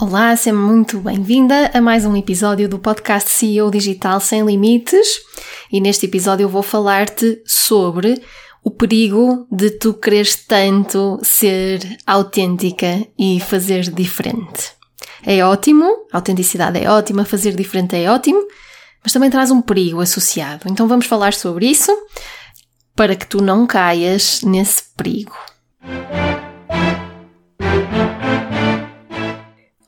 Olá, seja muito bem-vinda a mais um episódio do podcast CEO Digital Sem Limites. E neste episódio eu vou falar-te sobre o perigo de tu quereres tanto ser autêntica e fazer diferente. É ótimo, autenticidade é ótima, fazer diferente é ótimo, mas também traz um perigo associado. Então vamos falar sobre isso para que tu não caias nesse perigo.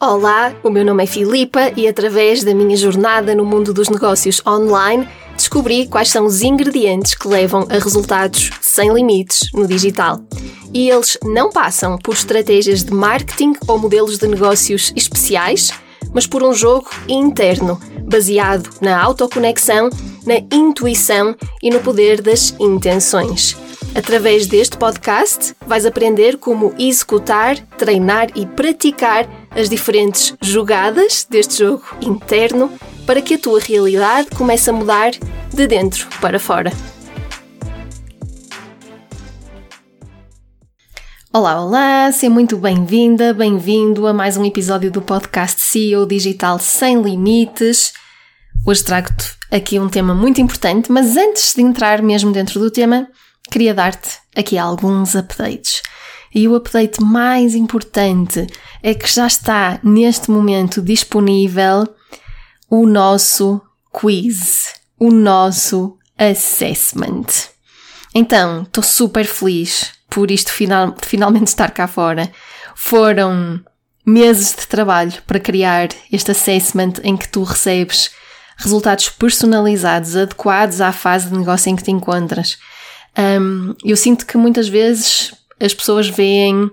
Olá, o meu nome é Filipa e através da minha jornada no mundo dos negócios online descobri quais são os ingredientes que levam a resultados sem limites no digital. E eles não passam por estratégias de marketing ou modelos de negócios especiais, mas por um jogo interno, baseado na autoconexão, na intuição e no poder das intenções. Através deste podcast, vais aprender como executar, treinar e praticar as diferentes jogadas deste jogo interno para que a tua realidade comece a mudar de dentro para fora. Olá, olá, seja muito bem-vinda, bem-vindo a mais um episódio do podcast CEO Digital Sem Limites. Hoje trago-te aqui um tema muito importante, mas antes de entrar mesmo dentro do tema, queria dar-te aqui alguns updates. E o update mais importante é que já está neste momento disponível o nosso quiz, o nosso assessment. Então, estou super feliz por isto final, finalmente estar cá fora. Foram meses de trabalho para criar este assessment em que tu recebes resultados personalizados, adequados à fase de negócio em que te encontras. Um, eu sinto que muitas vezes as pessoas veem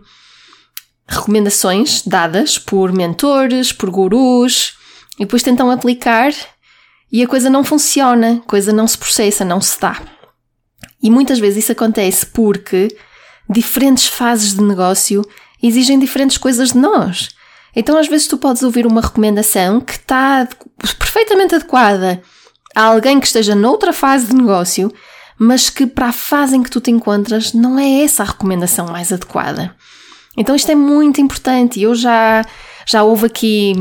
recomendações dadas por mentores, por gurus, e depois tentam aplicar e a coisa não funciona, a coisa não se processa, não se dá. E muitas vezes isso acontece porque diferentes fases de negócio exigem diferentes coisas de nós. Então, às vezes, tu podes ouvir uma recomendação que está perfeitamente adequada a alguém que esteja noutra fase de negócio mas que para a fase em que tu te encontras não é essa a recomendação mais adequada. Então isto é muito importante. Eu já, já houve aqui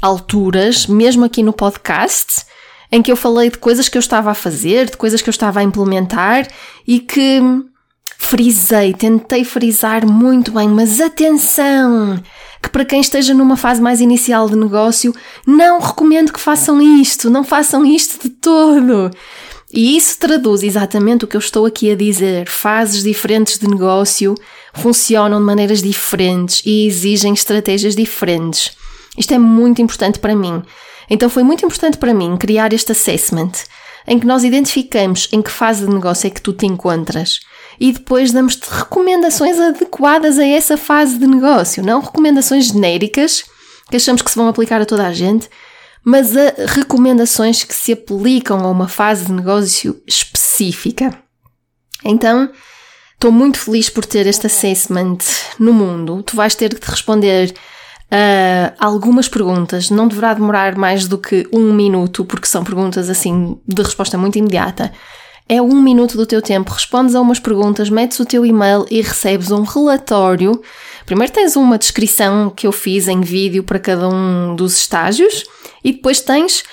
alturas, mesmo aqui no podcast, em que eu falei de coisas que eu estava a fazer, de coisas que eu estava a implementar e que frisei, tentei frisar muito bem, mas atenção! Que para quem esteja numa fase mais inicial de negócio, não recomendo que façam isto, não façam isto de todo. E isso traduz exatamente o que eu estou aqui a dizer. Fases diferentes de negócio funcionam de maneiras diferentes e exigem estratégias diferentes. Isto é muito importante para mim. Então foi muito importante para mim criar este assessment em que nós identificamos em que fase de negócio é que tu te encontras e depois damos-te recomendações adequadas a essa fase de negócio, não recomendações genéricas que achamos que se vão aplicar a toda a gente, mas a recomendações que se aplicam a uma fase de negócio específica. Então, estou muito feliz por ter este assessment no mundo. Tu vais ter que responder a algumas perguntas. Não deverá demorar mais do que um minuto, porque são perguntas assim de resposta muito imediata. É um minuto do teu tempo, respondes a umas perguntas, metes o teu e-mail e recebes um relatório. Primeiro tens uma descrição que eu fiz em vídeo para cada um dos estágios e depois tens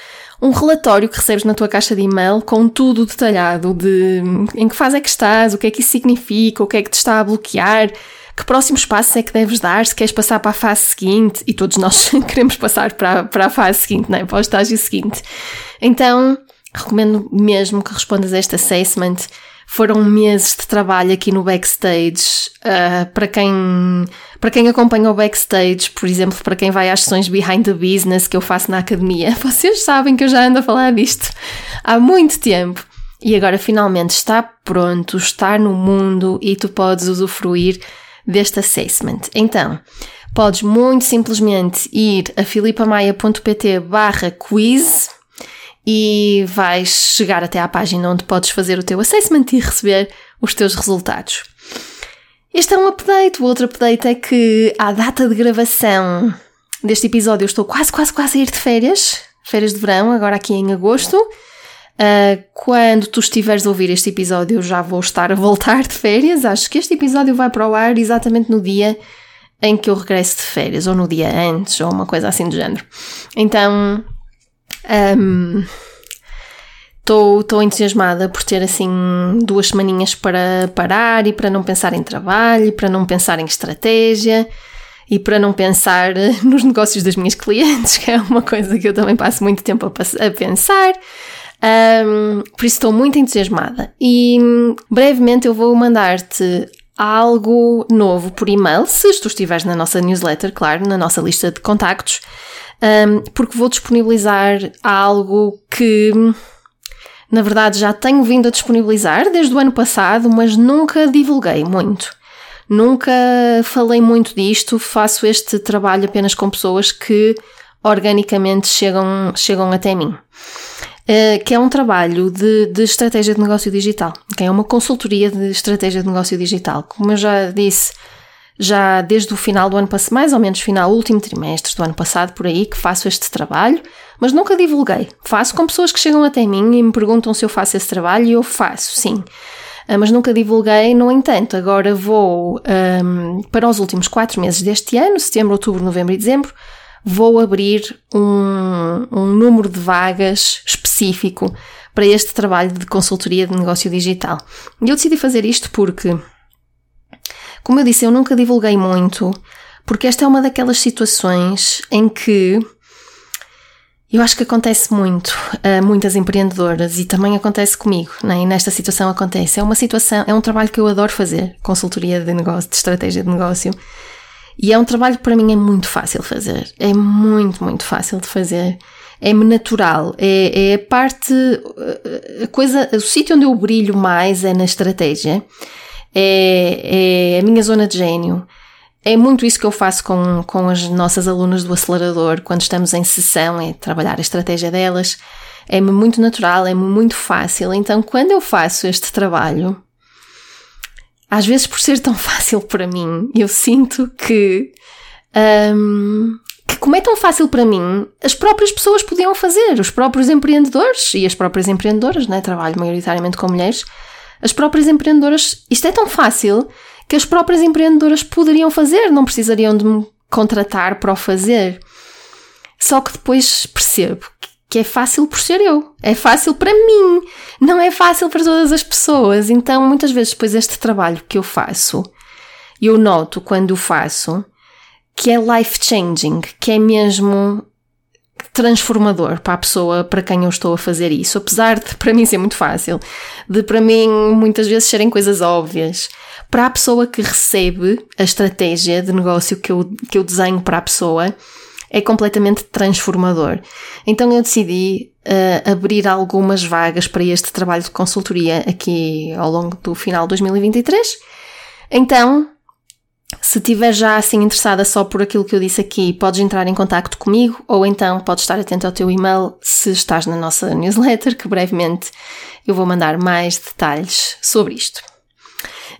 um relatório que recebes na tua caixa de e-mail com tudo detalhado de em que fase é que estás, o que é que isso significa, o que é que te está a bloquear, que próximos passos é que deves dar, se queres passar para a fase seguinte, e todos nós queremos passar para, para a fase seguinte, não é? para o estágio seguinte. Então, recomendo mesmo que respondas a este assessment foram meses de trabalho aqui no backstage. Uh, para, quem, para quem acompanha o backstage, por exemplo, para quem vai às sessões behind the business que eu faço na academia, vocês sabem que eu já ando a falar disto há muito tempo. E agora finalmente está pronto, está no mundo e tu podes usufruir deste assessment. Então, podes muito simplesmente ir a filipamaia.pt barra quiz e vais chegar até à página onde podes fazer o teu assessment e receber os teus resultados. Este é um update. O outro update é que à data de gravação deste episódio eu estou quase, quase, quase a ir de férias. Férias de verão, agora aqui em agosto. Uh, quando tu estiveres a ouvir este episódio, eu já vou estar a voltar de férias. Acho que este episódio vai para o ar exatamente no dia em que eu regresso de férias, ou no dia antes, ou uma coisa assim do género. Então, estou um, entusiasmada por ter assim duas semaninhas para parar e para não pensar em trabalho, e para não pensar em estratégia e para não pensar nos negócios das minhas clientes, que é uma coisa que eu também passo muito tempo a, a pensar. Um, por isso estou muito entusiasmada. E brevemente eu vou mandar-te algo novo por e-mail, se tu estiveres na nossa newsletter, claro, na nossa lista de contactos, um, porque vou disponibilizar algo que, na verdade, já tenho vindo a disponibilizar desde o ano passado, mas nunca divulguei muito. Nunca falei muito disto, faço este trabalho apenas com pessoas que organicamente chegam, chegam até mim. Uh, que é um trabalho de, de, estratégia de negócio digital, que é uma consultoria de estratégia de negócio digital. Como eu já disse, já desde o final do ano passado, mais ou menos final, último trimestre do ano passado, por aí, que faço este trabalho, mas nunca divulguei. Faço com pessoas que chegam até mim e me perguntam se eu faço esse trabalho e eu faço, sim. Uh, mas nunca divulguei, no entanto, agora vou um, para os últimos quatro meses deste ano, setembro, outubro, novembro e dezembro, vou abrir um, um número de vagas específico para este trabalho de consultoria de negócio digital. E eu decidi fazer isto porque, como eu disse, eu nunca divulguei muito, porque esta é uma daquelas situações em que eu acho que acontece muito a muitas empreendedoras e também acontece comigo, né? e nesta situação acontece. É uma situação, é um trabalho que eu adoro fazer, consultoria de negócio, de estratégia de negócio, e é um trabalho que para mim é muito fácil de fazer. É muito, muito fácil de fazer. É-me natural. É, é a parte, a coisa, o sítio onde eu brilho mais é na estratégia. É, é a minha zona de gênio. É muito isso que eu faço com, com as nossas alunas do acelerador quando estamos em sessão, é trabalhar a estratégia delas. É-me muito natural, é-me muito fácil. Então, quando eu faço este trabalho, às vezes por ser tão fácil para mim, eu sinto que, um, que como é tão fácil para mim, as próprias pessoas podiam fazer, os próprios empreendedores e as próprias empreendedoras, né? trabalho maioritariamente com mulheres, as próprias empreendedoras, isto é tão fácil que as próprias empreendedoras poderiam fazer, não precisariam de me contratar para o fazer. Só que depois percebo que é fácil por ser eu. É fácil para mim. Não é fácil para todas as pessoas. Então, muitas vezes, depois este trabalho que eu faço, eu noto quando o faço que é life changing, que é mesmo transformador para a pessoa para quem eu estou a fazer isso, apesar de para mim ser muito fácil, de para mim muitas vezes serem coisas óbvias. Para a pessoa que recebe a estratégia de negócio que eu, que eu desenho para a pessoa, é completamente transformador. Então eu decidi uh, abrir algumas vagas para este trabalho de consultoria aqui ao longo do final de 2023. Então, se estiver já assim interessada só por aquilo que eu disse aqui, podes entrar em contato comigo ou então podes estar atento ao teu e-mail se estás na nossa newsletter, que brevemente eu vou mandar mais detalhes sobre isto.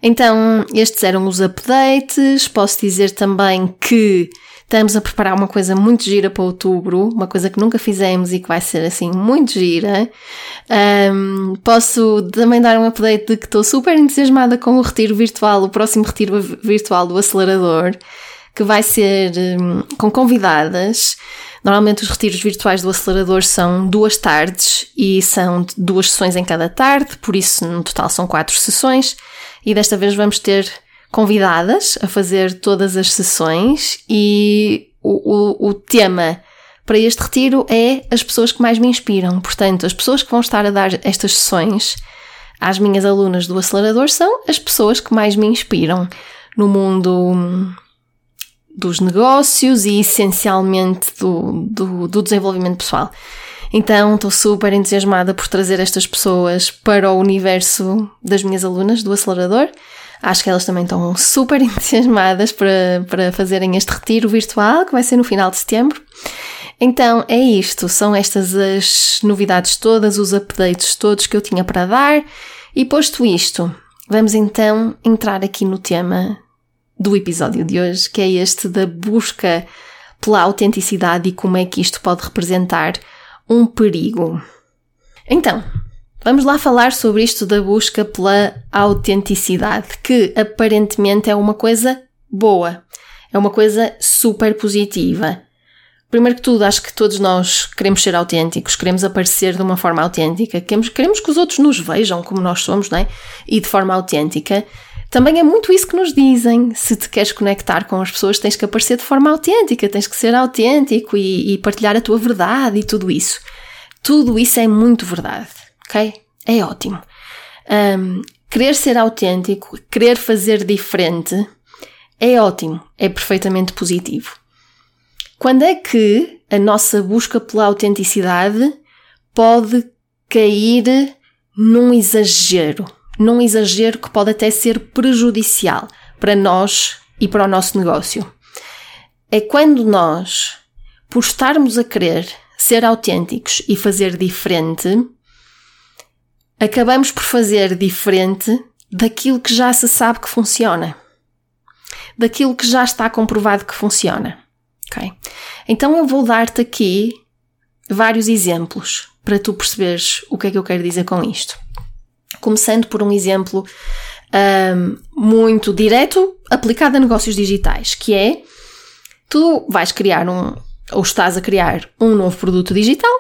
Então, estes eram os updates. Posso dizer também que Estamos a preparar uma coisa muito gira para outubro, uma coisa que nunca fizemos e que vai ser assim muito gira. Um, posso também dar um update de que estou super entusiasmada com o retiro virtual, o próximo retiro virtual do acelerador, que vai ser um, com convidadas. Normalmente os retiros virtuais do acelerador são duas tardes e são duas sessões em cada tarde, por isso no total são quatro sessões. E desta vez vamos ter convidadas a fazer todas as sessões e o, o, o tema para este retiro é as pessoas que mais me inspiram. Portanto, as pessoas que vão estar a dar estas sessões às minhas alunas do acelerador são as pessoas que mais me inspiram no mundo dos negócios e essencialmente do, do, do desenvolvimento pessoal. Então estou super entusiasmada por trazer estas pessoas para o universo das minhas alunas do acelerador Acho que elas também estão super entusiasmadas para, para fazerem este retiro virtual, que vai ser no final de setembro. Então é isto, são estas as novidades todas, os updates todos que eu tinha para dar. E posto isto, vamos então entrar aqui no tema do episódio de hoje, que é este da busca pela autenticidade e como é que isto pode representar um perigo. Então, Vamos lá falar sobre isto da busca pela autenticidade, que aparentemente é uma coisa boa. É uma coisa super positiva. Primeiro que tudo, acho que todos nós queremos ser autênticos, queremos aparecer de uma forma autêntica, queremos, queremos que os outros nos vejam como nós somos, não é? E de forma autêntica. Também é muito isso que nos dizem. Se te queres conectar com as pessoas, tens que aparecer de forma autêntica, tens que ser autêntico e, e partilhar a tua verdade e tudo isso. Tudo isso é muito verdade, ok? É ótimo. Um, querer ser autêntico, querer fazer diferente, é ótimo, é perfeitamente positivo. Quando é que a nossa busca pela autenticidade pode cair num exagero? Num exagero que pode até ser prejudicial para nós e para o nosso negócio. É quando nós, por estarmos a querer ser autênticos e fazer diferente, acabamos por fazer diferente daquilo que já se sabe que funciona. Daquilo que já está comprovado que funciona. Ok? Então eu vou dar-te aqui vários exemplos para tu perceberes o que é que eu quero dizer com isto. Começando por um exemplo um, muito direto aplicado a negócios digitais, que é tu vais criar um, ou estás a criar um novo produto digital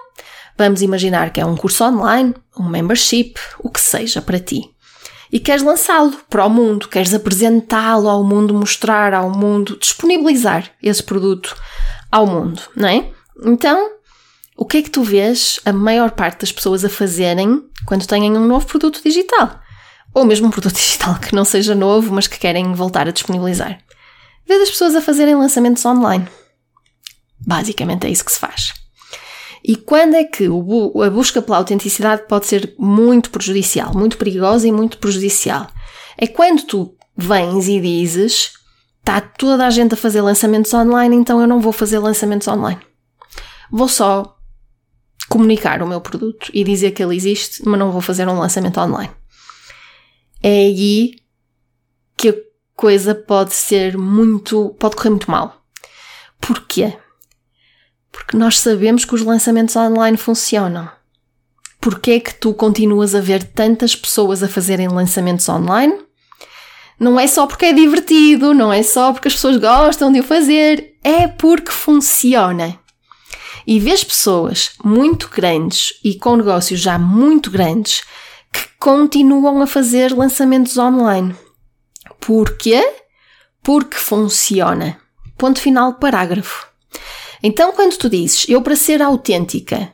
Vamos imaginar que é um curso online, um membership, o que seja para ti. E queres lançá-lo para o mundo, queres apresentá-lo ao mundo, mostrar ao mundo, disponibilizar esse produto ao mundo, não é? Então, o que é que tu vês a maior parte das pessoas a fazerem quando têm um novo produto digital? Ou mesmo um produto digital que não seja novo, mas que querem voltar a disponibilizar. Vês as pessoas a fazerem lançamentos online. Basicamente é isso que se faz. E quando é que a busca pela autenticidade pode ser muito prejudicial, muito perigosa e muito prejudicial? É quando tu vens e dizes: está toda a gente a fazer lançamentos online, então eu não vou fazer lançamentos online. Vou só comunicar o meu produto e dizer que ele existe, mas não vou fazer um lançamento online. É aí que a coisa pode ser muito. pode correr muito mal. Porquê? Porque nós sabemos que os lançamentos online funcionam. Porquê é que tu continuas a ver tantas pessoas a fazerem lançamentos online? Não é só porque é divertido, não é só porque as pessoas gostam de o fazer, é porque funciona. E vês pessoas muito grandes e com negócios já muito grandes que continuam a fazer lançamentos online. Porquê? Porque funciona. Ponto final, parágrafo. Então, quando tu dizes, eu para ser autêntica,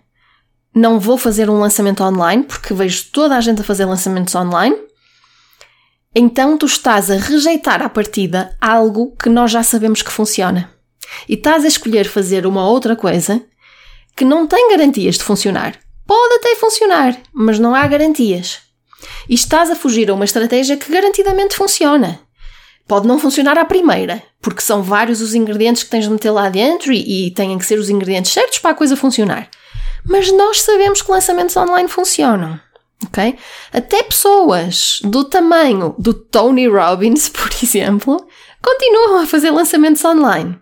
não vou fazer um lançamento online, porque vejo toda a gente a fazer lançamentos online, então tu estás a rejeitar à partida algo que nós já sabemos que funciona. E estás a escolher fazer uma outra coisa que não tem garantias de funcionar. Pode até funcionar, mas não há garantias. E estás a fugir a uma estratégia que garantidamente funciona. Pode não funcionar à primeira, porque são vários os ingredientes que tens de meter lá dentro e, e têm que ser os ingredientes certos para a coisa funcionar. Mas nós sabemos que lançamentos online funcionam. Ok? Até pessoas do tamanho do Tony Robbins, por exemplo, continuam a fazer lançamentos online.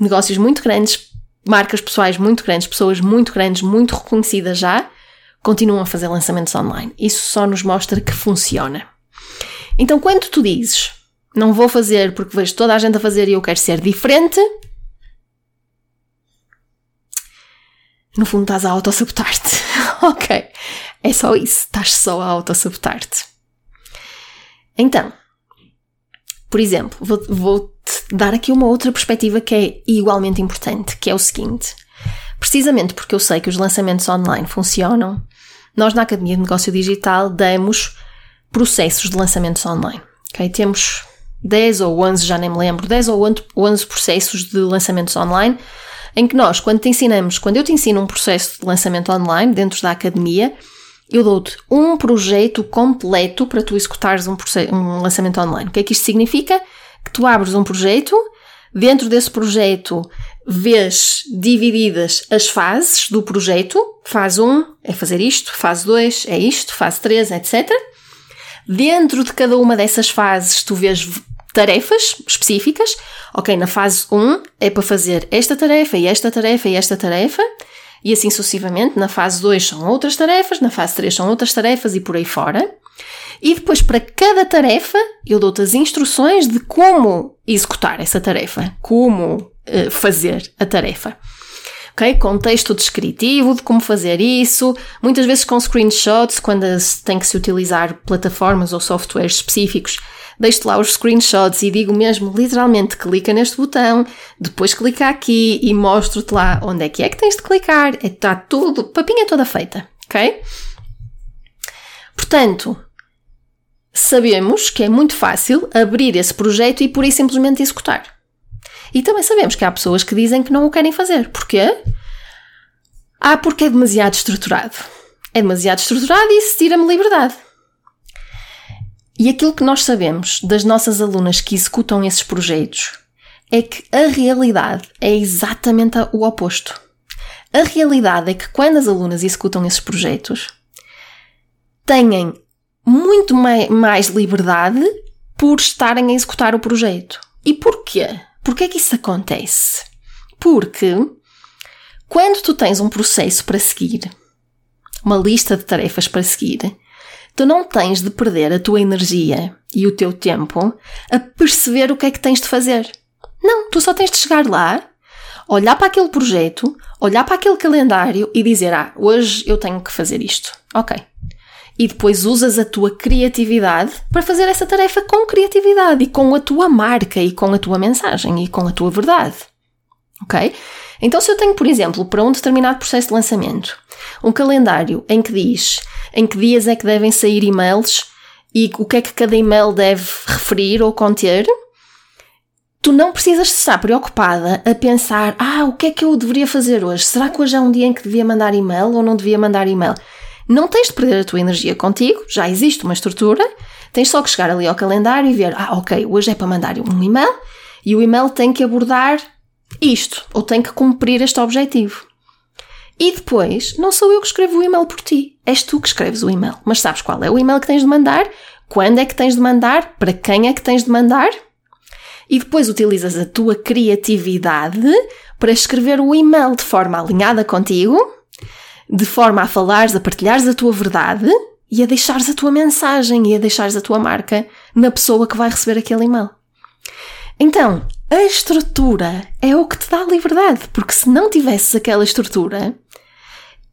Negócios muito grandes, marcas pessoais muito grandes, pessoas muito grandes, muito reconhecidas já, continuam a fazer lançamentos online. Isso só nos mostra que funciona. Então, quando tu dizes não vou fazer porque vejo toda a gente a fazer e eu quero ser diferente, no fundo estás a autossabotar-te. ok. É só isso. Estás só a autossabotar-te. Então, por exemplo, vou-te vou dar aqui uma outra perspectiva que é igualmente importante, que é o seguinte. Precisamente porque eu sei que os lançamentos online funcionam, nós na Academia de Negócio Digital damos processos de lançamentos online. Okay? Temos 10 ou 11, já nem me lembro, 10 ou 11 processos de lançamentos online, em que nós, quando te ensinamos, quando eu te ensino um processo de lançamento online dentro da academia, eu dou-te um projeto completo para tu executares um, um lançamento online. O que é que isto significa? Que tu abres um projeto, dentro desse projeto vês divididas as fases do projeto. Fase 1 é fazer isto, fase 2 é isto, fase 3, etc. Dentro de cada uma dessas fases, tu vês tarefas específicas. Ok, na fase 1 é para fazer esta tarefa e esta tarefa e esta tarefa, e assim sucessivamente. Na fase 2 são outras tarefas, na fase 3 são outras tarefas e por aí fora. E depois, para cada tarefa, eu dou-te as instruções de como executar essa tarefa, como uh, fazer a tarefa. Ok? Contexto descritivo de como fazer isso, muitas vezes com screenshots, quando tem que se utilizar plataformas ou softwares específicos deixo lá os screenshots e digo mesmo literalmente clica neste botão, depois clica aqui e mostro-te lá onde é que é que tens de clicar. Está é, tudo, papinha toda feita, ok? Portanto, sabemos que é muito fácil abrir esse projeto e por aí simplesmente executar. E também sabemos que há pessoas que dizem que não o querem fazer. Porquê? Ah, porque é demasiado estruturado. É demasiado estruturado e isso tira-me liberdade. E aquilo que nós sabemos das nossas alunas que executam esses projetos é que a realidade é exatamente o oposto. A realidade é que quando as alunas executam esses projetos, têm muito mais liberdade por estarem a executar o projeto. E porquê? Porquê é que isso acontece? Porque quando tu tens um processo para seguir, uma lista de tarefas para seguir, Tu não tens de perder a tua energia e o teu tempo a perceber o que é que tens de fazer. Não, tu só tens de chegar lá, olhar para aquele projeto, olhar para aquele calendário e dizer: Ah, hoje eu tenho que fazer isto. Ok. E depois usas a tua criatividade para fazer essa tarefa com criatividade e com a tua marca e com a tua mensagem e com a tua verdade. Ok? Então, se eu tenho, por exemplo, para um determinado processo de lançamento, um calendário em que diz em que dias é que devem sair e-mails e o que é que cada e-mail deve referir ou conter, tu não precisas estar preocupada a pensar: ah, o que é que eu deveria fazer hoje? Será que hoje é um dia em que devia mandar e-mail ou não devia mandar e-mail? Não tens de perder a tua energia contigo, já existe uma estrutura, tens só que chegar ali ao calendário e ver: ah, ok, hoje é para mandar um e-mail e o e-mail tem que abordar isto, ou tem que cumprir este objetivo. E depois, não sou eu que escrevo o e-mail por ti, és tu que escreves o e-mail. Mas sabes qual é o e-mail que tens de mandar? Quando é que tens de mandar? Para quem é que tens de mandar? E depois utilizas a tua criatividade para escrever o e-mail de forma alinhada contigo, de forma a falares, a partilhares a tua verdade e a deixares a tua mensagem e a deixares a tua marca na pessoa que vai receber aquele e-mail. Então, a estrutura é o que te dá liberdade, porque se não tivesses aquela estrutura,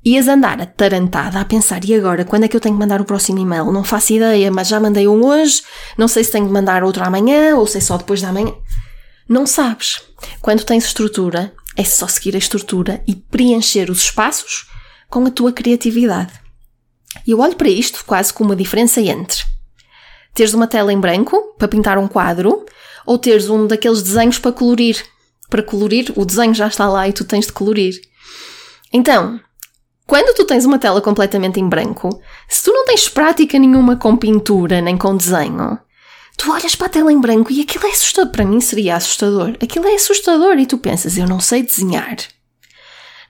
ias andar atarantada a pensar: e agora, quando é que eu tenho que mandar o próximo e-mail? Não faço ideia, mas já mandei um hoje, não sei se tenho de mandar outro amanhã ou se é só depois da manhã. Não sabes. Quando tens estrutura, é só seguir a estrutura e preencher os espaços com a tua criatividade. E eu olho para isto quase como uma diferença entre teres uma tela em branco para pintar um quadro ou teres um daqueles desenhos para colorir. Para colorir, o desenho já está lá e tu tens de colorir. Então, quando tu tens uma tela completamente em branco, se tu não tens prática nenhuma com pintura nem com desenho, tu olhas para a tela em branco e aquilo é assustador. Para mim seria assustador. Aquilo é assustador e tu pensas, eu não sei desenhar.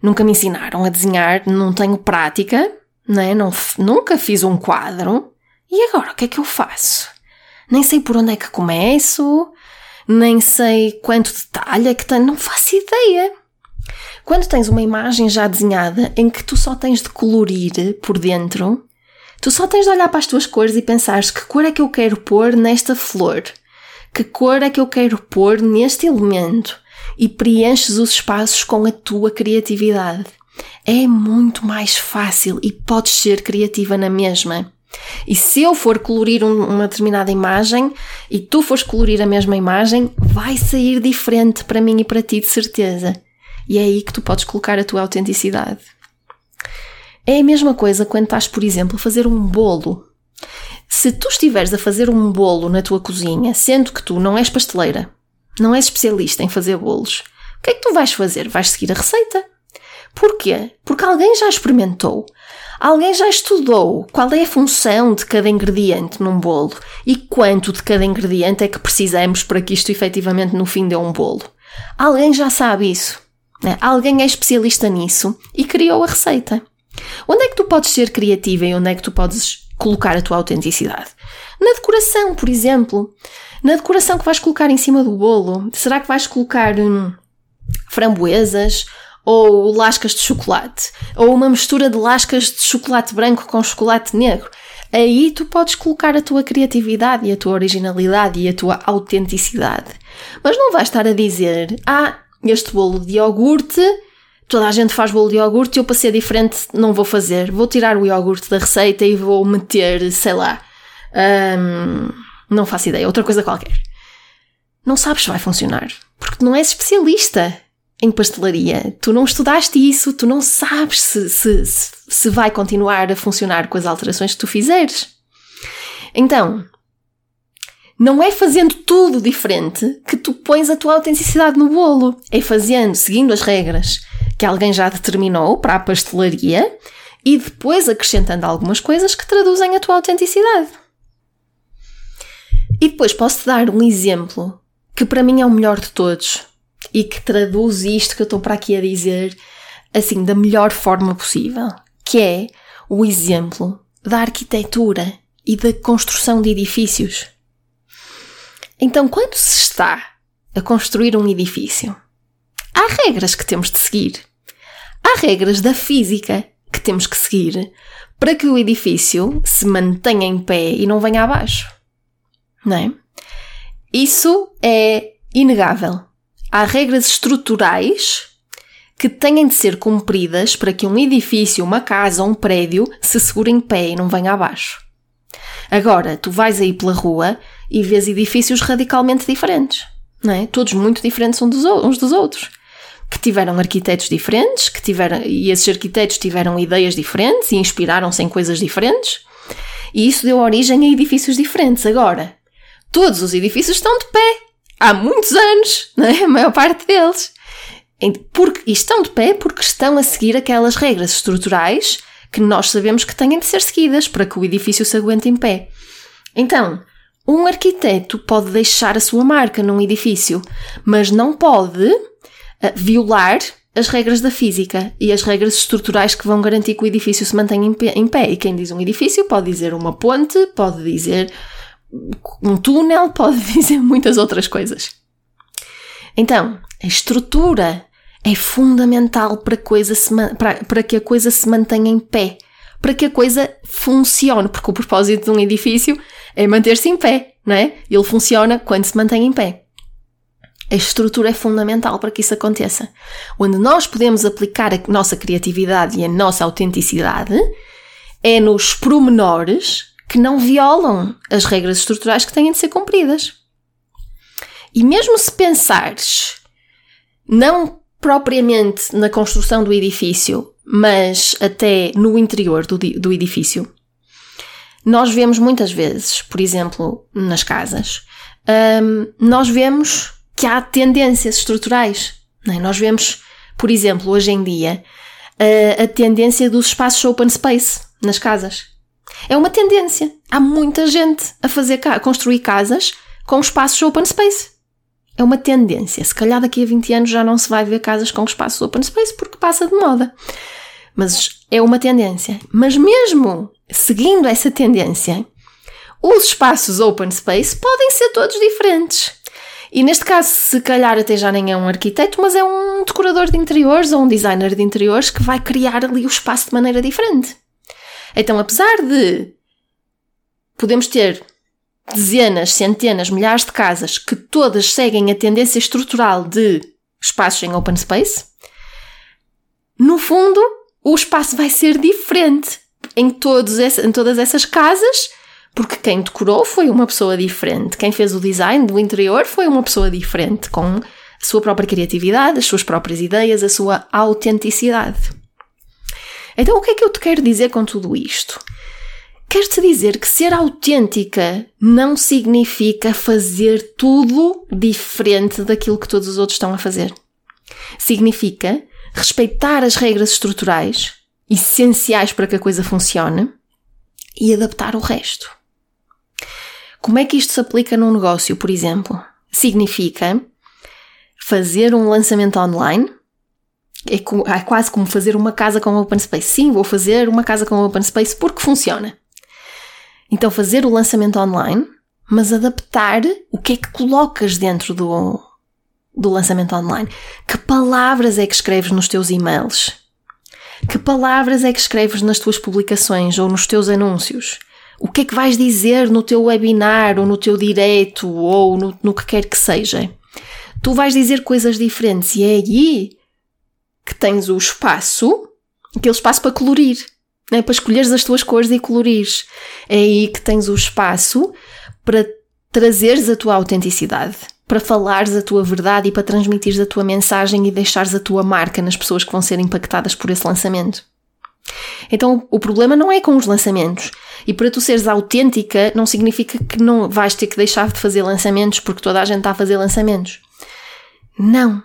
Nunca me ensinaram a desenhar, não tenho prática, né? não, nunca fiz um quadro. E agora, o que é que eu faço? Nem sei por onde é que começo, nem sei quanto detalhe é que tem, não faço ideia. Quando tens uma imagem já desenhada em que tu só tens de colorir por dentro, tu só tens de olhar para as tuas cores e pensar que cor é que eu quero pôr nesta flor, que cor é que eu quero pôr neste elemento e preenches os espaços com a tua criatividade. É muito mais fácil e podes ser criativa na mesma. E se eu for colorir um, uma determinada imagem e tu fores colorir a mesma imagem, vai sair diferente para mim e para ti, de certeza. E é aí que tu podes colocar a tua autenticidade. É a mesma coisa quando estás, por exemplo, a fazer um bolo. Se tu estiveres a fazer um bolo na tua cozinha, sendo que tu não és pasteleira, não és especialista em fazer bolos, o que é que tu vais fazer? Vais seguir a receita. Porquê? Porque alguém já experimentou. Alguém já estudou qual é a função de cada ingrediente num bolo e quanto de cada ingrediente é que precisamos para que isto efetivamente no fim dê um bolo. Alguém já sabe isso. Né? Alguém é especialista nisso e criou a receita. Onde é que tu podes ser criativa e onde é que tu podes colocar a tua autenticidade? Na decoração, por exemplo. Na decoração que vais colocar em cima do bolo. Será que vais colocar hum, framboesas ou lascas de chocolate, ou uma mistura de lascas de chocolate branco com chocolate negro. Aí tu podes colocar a tua criatividade e a tua originalidade e a tua autenticidade. Mas não vais estar a dizer, ah, este bolo de iogurte, toda a gente faz bolo de iogurte eu para ser diferente não vou fazer. Vou tirar o iogurte da receita e vou meter, sei lá, hum, não faço ideia, outra coisa qualquer. Não sabes se vai funcionar, porque não és especialista em pastelaria. Tu não estudaste isso, tu não sabes se, se, se vai continuar a funcionar com as alterações que tu fizeres. Então, não é fazendo tudo diferente que tu pões a tua autenticidade no bolo. É fazendo, seguindo as regras que alguém já determinou para a pastelaria e depois acrescentando algumas coisas que traduzem a tua autenticidade. E depois posso-te dar um exemplo que para mim é o melhor de todos e que traduz isto que eu estou para aqui a dizer assim da melhor forma possível, que é o exemplo da arquitetura e da construção de edifícios. Então, quando se está a construir um edifício, há regras que temos de seguir. Há regras da física que temos que seguir para que o edifício se mantenha em pé e não venha abaixo. Não é? Isso é inegável há regras estruturais que têm de ser cumpridas para que um edifício, uma casa ou um prédio se segure em pé e não venha abaixo. Agora, tu vais aí pela rua e vês edifícios radicalmente diferentes, não é? Todos muito diferentes uns dos, outros. Que tiveram arquitetos diferentes, que tiveram, e esses arquitetos tiveram ideias diferentes e inspiraram-se em coisas diferentes, e isso deu origem a edifícios diferentes. Agora, todos os edifícios estão de pé, há muitos anos, não é? a maior parte deles. Porque, e estão de pé porque estão a seguir aquelas regras estruturais que nós sabemos que têm de ser seguidas para que o edifício se aguente em pé. Então, um arquiteto pode deixar a sua marca num edifício, mas não pode uh, violar as regras da física e as regras estruturais que vão garantir que o edifício se mantenha. Em pé. E quem diz um edifício pode dizer uma ponte, pode dizer um túnel, pode dizer muitas outras coisas. Então, a estrutura é fundamental para, coisa se, para, para que a coisa se mantenha em pé, para que a coisa funcione, porque o propósito de um edifício é manter-se em pé, não é? Ele funciona quando se mantém em pé. A estrutura é fundamental para que isso aconteça. Onde nós podemos aplicar a nossa criatividade e a nossa autenticidade é nos promenores que não violam as regras estruturais que têm de ser cumpridas. E mesmo se pensares, não propriamente na construção do edifício, mas até no interior do, do edifício, nós vemos muitas vezes, por exemplo, nas casas, hum, nós vemos que há tendências estruturais. É? Nós vemos, por exemplo, hoje em dia, a, a tendência dos espaços open space nas casas. É uma tendência. Há muita gente a fazer a construir casas com espaços open space. É uma tendência. Se calhar daqui a 20 anos já não se vai ver casas com espaços open space porque passa de moda. Mas é uma tendência. Mas mesmo seguindo essa tendência, os espaços open space podem ser todos diferentes. E neste caso, se calhar até já nem é um arquiteto, mas é um decorador de interiores ou um designer de interiores que vai criar ali o espaço de maneira diferente. Então, apesar de podemos ter dezenas, centenas, milhares de casas que todas seguem a tendência estrutural de espaços em open space, no fundo, o espaço vai ser diferente em, todos essa, em todas essas casas, porque quem decorou foi uma pessoa diferente, quem fez o design do interior foi uma pessoa diferente, com a sua própria criatividade, as suas próprias ideias, a sua autenticidade. Então, o que é que eu te quero dizer com tudo isto? Quero-te dizer que ser autêntica não significa fazer tudo diferente daquilo que todos os outros estão a fazer. Significa respeitar as regras estruturais, essenciais para que a coisa funcione, e adaptar o resto. Como é que isto se aplica num negócio, por exemplo? Significa fazer um lançamento online é, é quase como fazer uma casa com open space. Sim, vou fazer uma casa com open space porque funciona. Então, fazer o lançamento online, mas adaptar o que é que colocas dentro do, do lançamento online. Que palavras é que escreves nos teus e-mails? Que palavras é que escreves nas tuas publicações ou nos teus anúncios? o que é que vais dizer no teu webinar ou no teu direto ou no, no que quer que seja. Tu vais dizer coisas diferentes e é aí que tens o espaço, aquele espaço para colorir, né? para escolheres as tuas cores e colorires. É aí que tens o espaço para trazeres a tua autenticidade, para falares a tua verdade e para transmitires a tua mensagem e deixares a tua marca nas pessoas que vão ser impactadas por esse lançamento. Então o problema não é com os lançamentos. E para tu seres autêntica não significa que não vais ter que deixar de fazer lançamentos porque toda a gente está a fazer lançamentos. Não.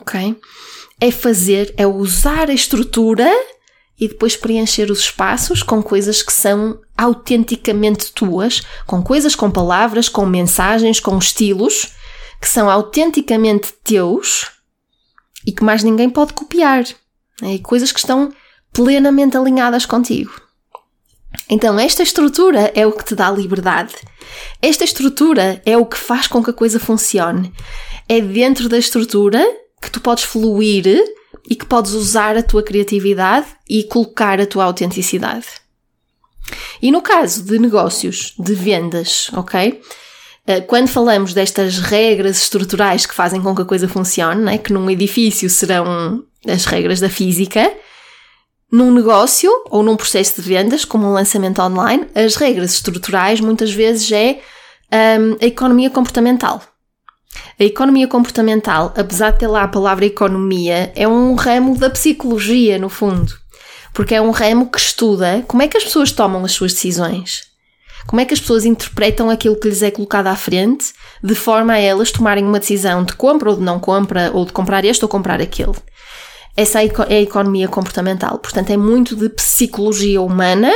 Ok? É fazer, é usar a estrutura e depois preencher os espaços com coisas que são autenticamente tuas, com coisas, com palavras, com mensagens, com estilos que são autenticamente teus e que mais ninguém pode copiar. É? Coisas que estão plenamente alinhadas contigo. Então, esta estrutura é o que te dá liberdade. Esta estrutura é o que faz com que a coisa funcione. É dentro da estrutura que tu podes fluir e que podes usar a tua criatividade e colocar a tua autenticidade. E no caso de negócios, de vendas, ok? Eh, quando falamos destas regras estruturais que fazem com que a coisa funcione, né? que num edifício serão as regras da física, num negócio ou num processo de vendas, como um lançamento online, as regras estruturais muitas vezes é um, a economia comportamental. A economia comportamental, apesar de ter lá a palavra economia, é um ramo da psicologia, no fundo. Porque é um ramo que estuda como é que as pessoas tomam as suas decisões. Como é que as pessoas interpretam aquilo que lhes é colocado à frente, de forma a elas tomarem uma decisão de compra ou de não compra, ou de comprar este ou comprar aquele. Essa é a economia comportamental. Portanto, é muito de psicologia humana,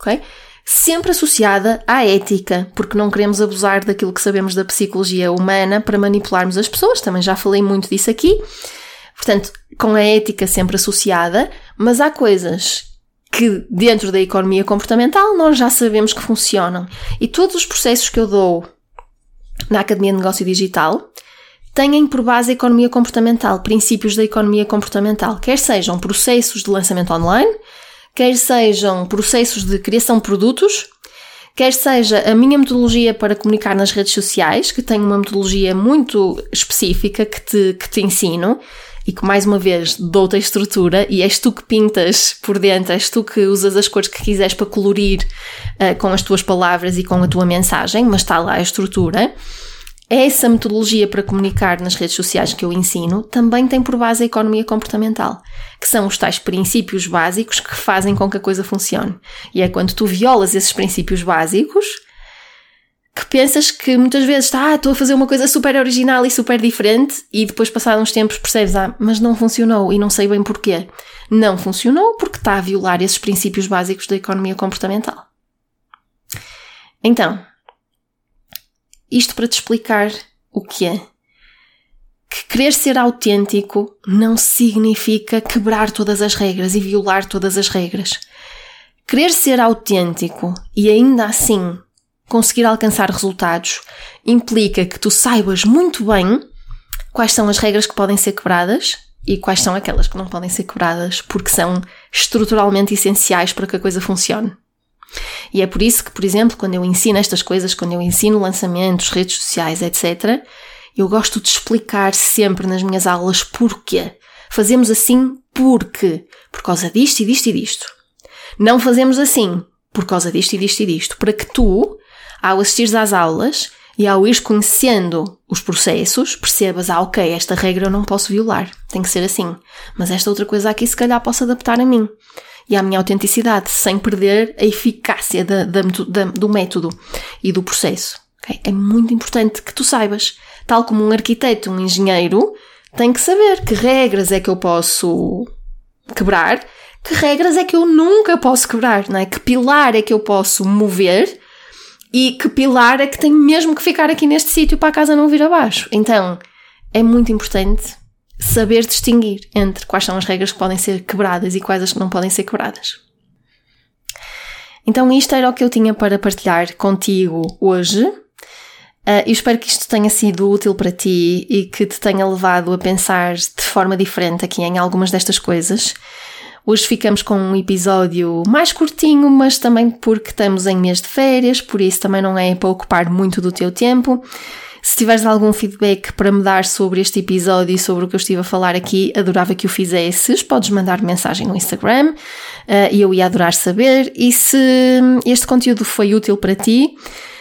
ok? Sempre associada à ética, porque não queremos abusar daquilo que sabemos da psicologia humana para manipularmos as pessoas. Também já falei muito disso aqui. Portanto, com a ética sempre associada, mas há coisas que dentro da economia comportamental nós já sabemos que funcionam. E todos os processos que eu dou na Academia de Negócio Digital têm por base a economia comportamental, princípios da economia comportamental, quer sejam processos de lançamento online, quer sejam processos de criação de produtos, quer seja a minha metodologia para comunicar nas redes sociais, que tem uma metodologia muito específica que te, que te ensino e que mais uma vez dou-te a estrutura e és tu que pintas por dentro, és tu que usas as cores que quiseres para colorir uh, com as tuas palavras e com a tua mensagem, mas está lá a estrutura. Essa metodologia para comunicar nas redes sociais que eu ensino também tem por base a economia comportamental, que são os tais princípios básicos que fazem com que a coisa funcione. E é quando tu violas esses princípios básicos que pensas que muitas vezes ah, estou a fazer uma coisa super original e super diferente, e depois, passados uns tempos, percebes, ah, mas não funcionou e não sei bem porquê. Não funcionou porque está a violar esses princípios básicos da economia comportamental. Então, isto para te explicar o que é. Que querer ser autêntico não significa quebrar todas as regras e violar todas as regras. Querer ser autêntico e ainda assim conseguir alcançar resultados implica que tu saibas muito bem quais são as regras que podem ser quebradas e quais são aquelas que não podem ser quebradas porque são estruturalmente essenciais para que a coisa funcione. E é por isso que, por exemplo, quando eu ensino estas coisas, quando eu ensino lançamentos, redes sociais, etc., eu gosto de explicar sempre nas minhas aulas porquê. Fazemos assim porque, por causa disto e disto e disto. Não fazemos assim por causa disto e disto e disto, para que tu, ao assistires às aulas e ao ires conhecendo os processos, percebas, ah, ok, esta regra eu não posso violar, tem que ser assim, mas esta outra coisa aqui se calhar posso adaptar a mim e à minha autenticidade, sem perder a eficácia da, da, da, do método e do processo. Okay? É muito importante que tu saibas, tal como um arquiteto, um engenheiro, tem que saber que regras é que eu posso quebrar, que regras é que eu nunca posso quebrar, não é? Que pilar é que eu posso mover e que pilar é que tem mesmo que ficar aqui neste sítio para a casa não vir abaixo. Então, é muito importante saber distinguir entre quais são as regras que podem ser quebradas e quais as que não podem ser quebradas. Então, isto era o que eu tinha para partilhar contigo hoje. Uh, eu espero que isto tenha sido útil para ti e que te tenha levado a pensar de forma diferente aqui em algumas destas coisas. Hoje ficamos com um episódio mais curtinho, mas também porque estamos em mês de férias, por isso também não é para ocupar muito do teu tempo. Se tiveres algum feedback para me dar sobre este episódio e sobre o que eu estive a falar aqui, adorava que o fizesses. Podes mandar mensagem no Instagram uh, e eu ia adorar saber. E se este conteúdo foi útil para ti,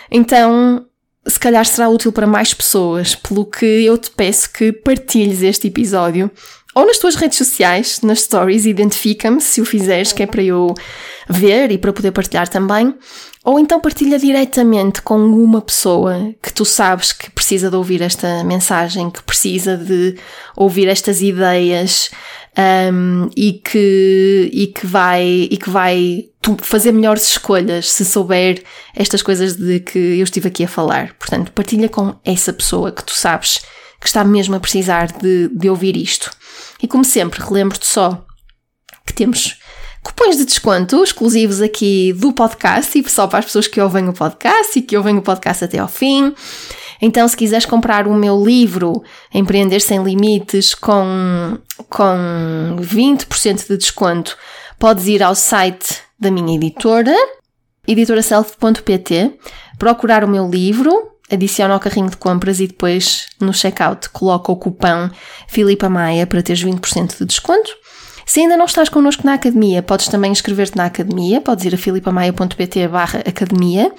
então se calhar será útil para mais pessoas, pelo que eu te peço que partilhes este episódio ou nas tuas redes sociais, nas stories, identifica-me se o fizeres, que é para eu ver e para poder partilhar também. Ou então partilha diretamente com uma pessoa que tu sabes que precisa de ouvir esta mensagem, que precisa de ouvir estas ideias um, e, que, e que vai, e que vai fazer melhores escolhas se souber estas coisas de que eu estive aqui a falar. Portanto, partilha com essa pessoa que tu sabes que está mesmo a precisar de, de ouvir isto. E como sempre, relembro-te só que temos cupons de desconto exclusivos aqui do podcast e só para as pessoas que ouvem o podcast e que ouvem o podcast até ao fim. Então, se quiseres comprar o meu livro Empreender Sem Limites com, com 20% de desconto, podes ir ao site da minha editora, editoraself.pt, procurar o meu livro, adiciona ao carrinho de compras e depois no checkout coloca o cupão Filipa Maia para teres 20% de desconto. Se ainda não estás connosco na academia, podes também inscrever-te na academia, podes ir a filipamaia.pt barra academia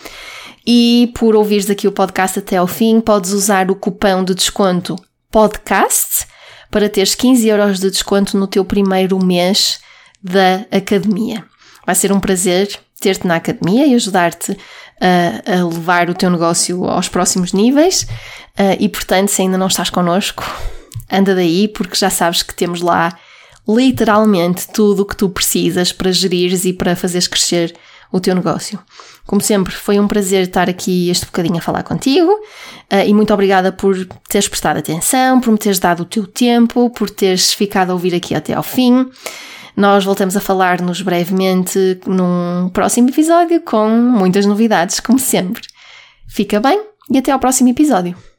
e por ouvires aqui o podcast até ao fim, podes usar o cupão de desconto podcast para teres 15 euros de desconto no teu primeiro mês da academia. Vai ser um prazer ter-te na academia e ajudar-te a, a, levar o teu negócio aos próximos níveis. Uh, e portanto, se ainda não estás connosco, anda daí, porque já sabes que temos lá literalmente tudo o que tu precisas para gerires e para fazeres crescer o teu negócio. Como sempre, foi um prazer estar aqui este bocadinho a falar contigo uh, e muito obrigada por teres prestado atenção, por me teres dado o teu tempo, por teres ficado a ouvir aqui até ao fim. Nós voltamos a falar-nos brevemente num próximo episódio com muitas novidades, como sempre. Fica bem e até ao próximo episódio.